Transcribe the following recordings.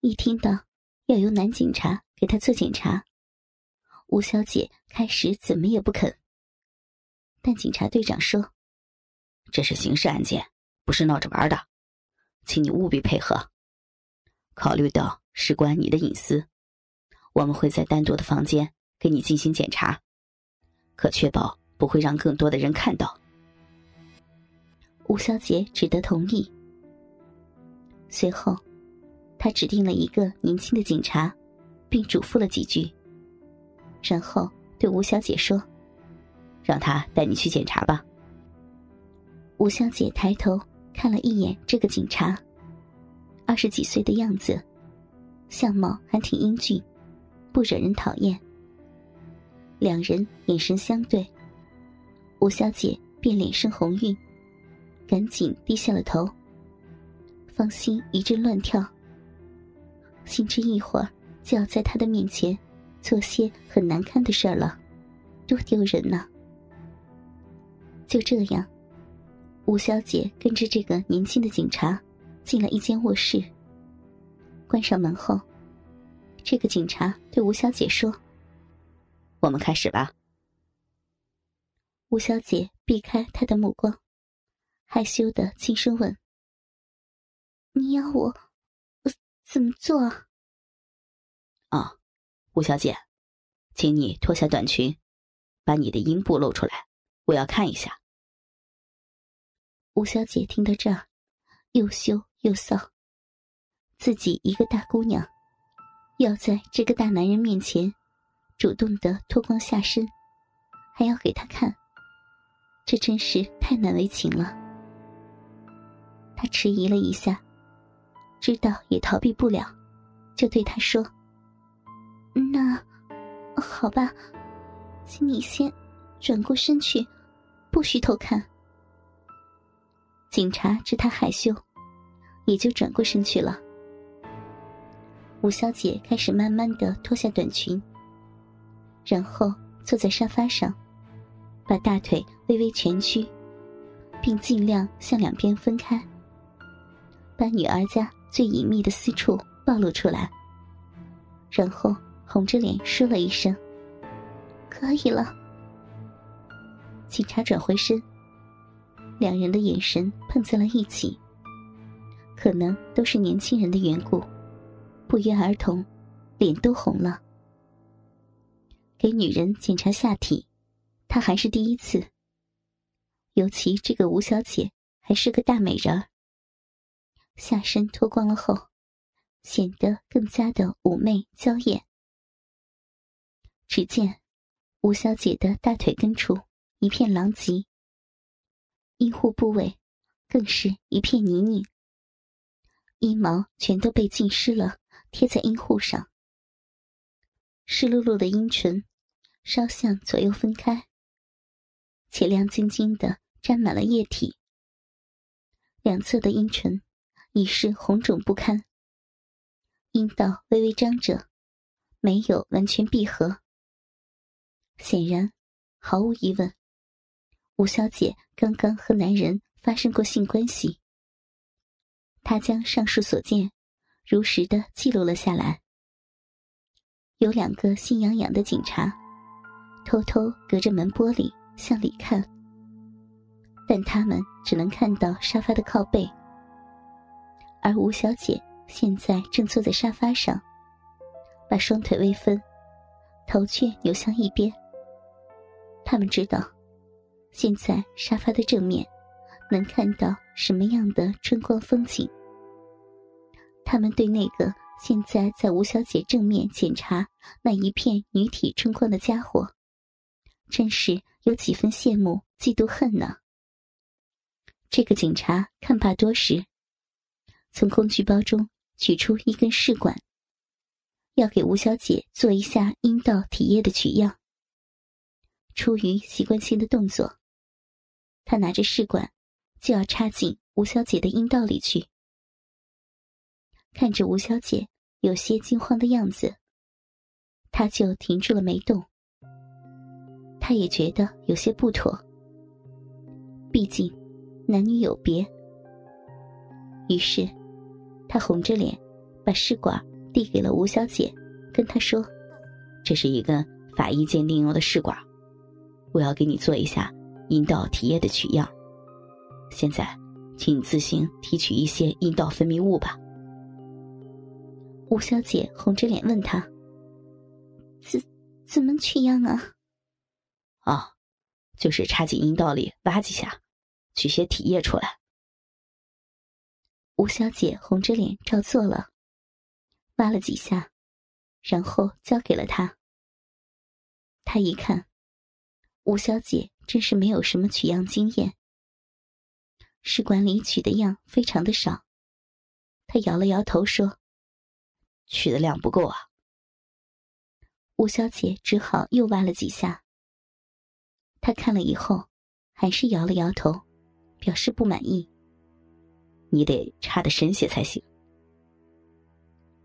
一听到要由男警察给他做检查，吴小姐开始怎么也不肯。但警察队长说：“这是刑事案件，不是闹着玩的，请你务必配合。考虑到事关你的隐私，我们会在单独的房间给你进行检查，可确保不会让更多的人看到。”吴小姐只得同意。随后，他指定了一个年轻的警察，并嘱咐了几句，然后对吴小姐说。让他带你去检查吧。吴小姐抬头看了一眼这个警察，二十几岁的样子，相貌还挺英俊，不惹人讨厌。两人眼神相对，吴小姐便脸生红晕，赶紧低下了头，芳心一阵乱跳，心知一会儿就要在他的面前做些很难堪的事儿了，多丢人呐！就这样，吴小姐跟着这个年轻的警察进了一间卧室。关上门后，这个警察对吴小姐说：“我们开始吧。”吴小姐避开他的目光，害羞的轻声问：“你要我怎么做？”啊，吴小姐，请你脱下短裙，把你的阴部露出来。我要看一下。吴小姐听到这儿，又羞又臊。自己一个大姑娘，要在这个大男人面前主动的脱光下身，还要给他看，这真是太难为情了。她迟疑了一下，知道也逃避不了，就对他说：“那好吧，请你先转过身去。”不许偷看。警察知他害羞，也就转过身去了。吴小姐开始慢慢的脱下短裙，然后坐在沙发上，把大腿微微蜷曲，并尽量向两边分开，把女儿家最隐秘的私处暴露出来。然后红着脸说了一声：“可以了。”警察转回身，两人的眼神碰在了一起。可能都是年轻人的缘故，不约而同，脸都红了。给女人检查下体，他还是第一次。尤其这个吴小姐还是个大美人儿，下身脱光了后，显得更加的妩媚娇艳。只见吴小姐的大腿根处。一片狼藉，阴户部位更是一片泥泞，阴毛全都被浸湿了，贴在阴户上。湿漉漉的阴唇稍向左右分开，且亮晶晶的沾满了液体。两侧的阴唇已是红肿不堪，阴道微微张着，没有完全闭合。显然，毫无疑问。吴小姐刚刚和男人发生过性关系，她将上述所见如实的记录了下来。有两个心痒痒的警察偷偷隔着门玻璃向里看，但他们只能看到沙发的靠背，而吴小姐现在正坐在沙发上，把双腿微分，头却扭向一边。他们知道。现在沙发的正面，能看到什么样的春光风景？他们对那个现在在吴小姐正面检查那一片女体春光的家伙，真是有几分羡慕、嫉妒、恨呢。这个警察看罢多时，从工具包中取出一根试管，要给吴小姐做一下阴道体液的取样。出于习惯性的动作。他拿着试管，就要插进吴小姐的阴道里去。看着吴小姐有些惊慌的样子，他就停住了没动。他也觉得有些不妥，毕竟男女有别。于是，他红着脸把试管递给了吴小姐，跟她说：“这是一根法医鉴定用的试管，我要给你做一下阴道体液的取样。现在，请你自行提取一些阴道分泌物吧。”吴小姐红着脸问他：“怎怎么取样啊？”“啊，就是插进阴道里挖几下，取些体液出来。”吴小姐红着脸照做了，挖了几下，然后交给了他。他一看，吴小姐真是没有什么取样经验，试管里取的样非常的少。他摇了摇头说：“取的量不够啊。”吴小姐只好又挖了几下。他看了以后，还是摇了摇头，表示不满意。你得插的深些才行。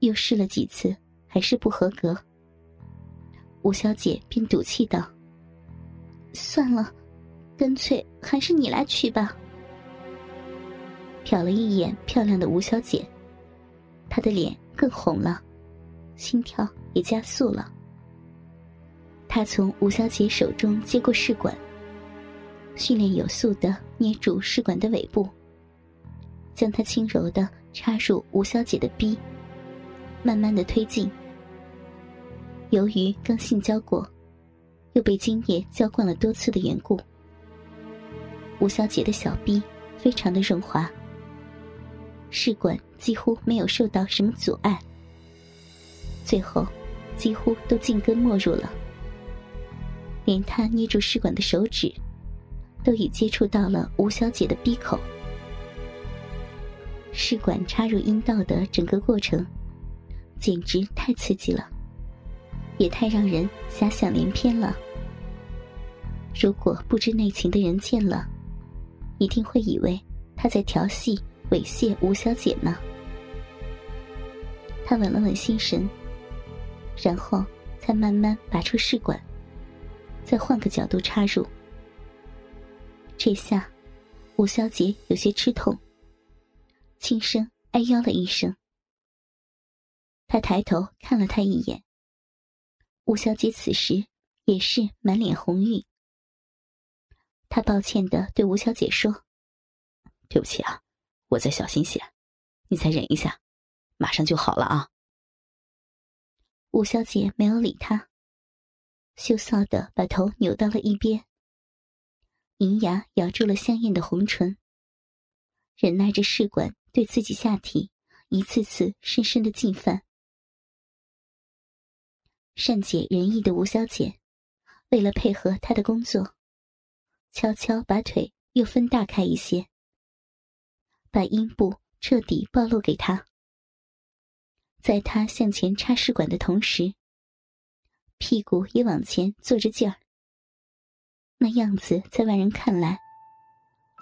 又试了几次，还是不合格。吴小姐便赌气道：“算了，干脆还是你来取吧。”瞟了一眼漂亮的吴小姐，她的脸更红了，心跳也加速了。她从吴小姐手中接过试管，训练有素的捏住试管的尾部。将它轻柔的插入吴小姐的逼，慢慢的推进。由于刚性交过，又被精液浇灌了多次的缘故，吴小姐的小逼非常的润滑，试管几乎没有受到什么阻碍，最后几乎都进根没入了，连她捏住试管的手指，都已接触到了吴小姐的逼口。试管插入阴道的整个过程，简直太刺激了，也太让人遐想连篇了。如果不知内情的人见了，一定会以为他在调戏、猥亵吴小姐呢。他稳了稳心神，然后才慢慢拔出试管，再换个角度插入。这下，吴小姐有些吃痛。轻声哎呦了一声，他抬头看了他一眼。吴小姐此时也是满脸红晕。他抱歉的对吴小姐说：“对不起啊，我再小心些，你再忍一下，马上就好了啊。”吴小姐没有理他，羞臊的把头扭到了一边，银牙咬住了香艳的红唇，忍耐着试管。对自己下体一次次深深的进犯，善解人意的吴小姐，为了配合他的工作，悄悄把腿又分大开一些，把阴部彻底暴露给他。在他向前插试管的同时，屁股也往前坐着劲儿，那样子在外人看来，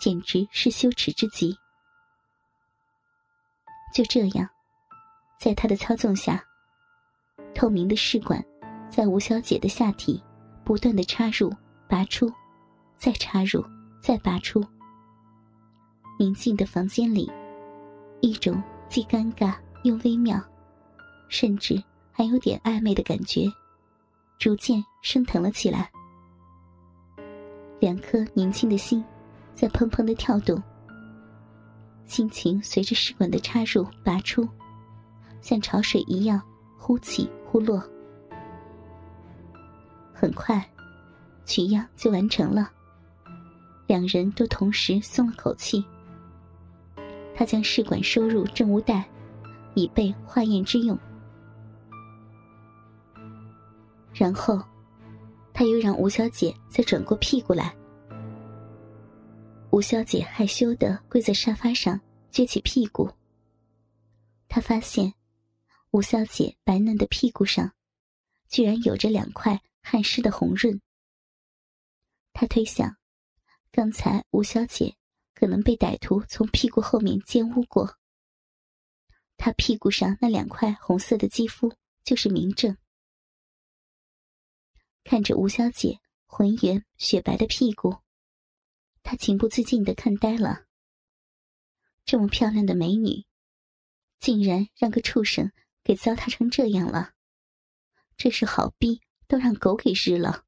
简直是羞耻之极。就这样，在他的操纵下，透明的试管在吴小姐的下体不断的插入、拔出，再插入、再拔出。宁静的房间里，一种既尴尬又微妙，甚至还有点暧昧的感觉，逐渐升腾了起来。两颗年轻的心在砰砰的跳动。心情随着试管的插入、拔出，像潮水一样忽起忽落。很快，取样就完成了。两人都同时松了口气。他将试管收入证物袋，以备化验之用。然后，他又让吴小姐再转过屁股来。吴小姐害羞的跪在沙发上，撅起屁股。她发现，吴小姐白嫩的屁股上，居然有着两块汗湿的红润。她推想，刚才吴小姐可能被歹徒从屁股后面奸污过。她屁股上那两块红色的肌肤就是明证。看着吴小姐浑圆雪白的屁股。他情不自禁的看呆了。这么漂亮的美女，竟然让个畜生给糟蹋成这样了，这是好逼都让狗给日了。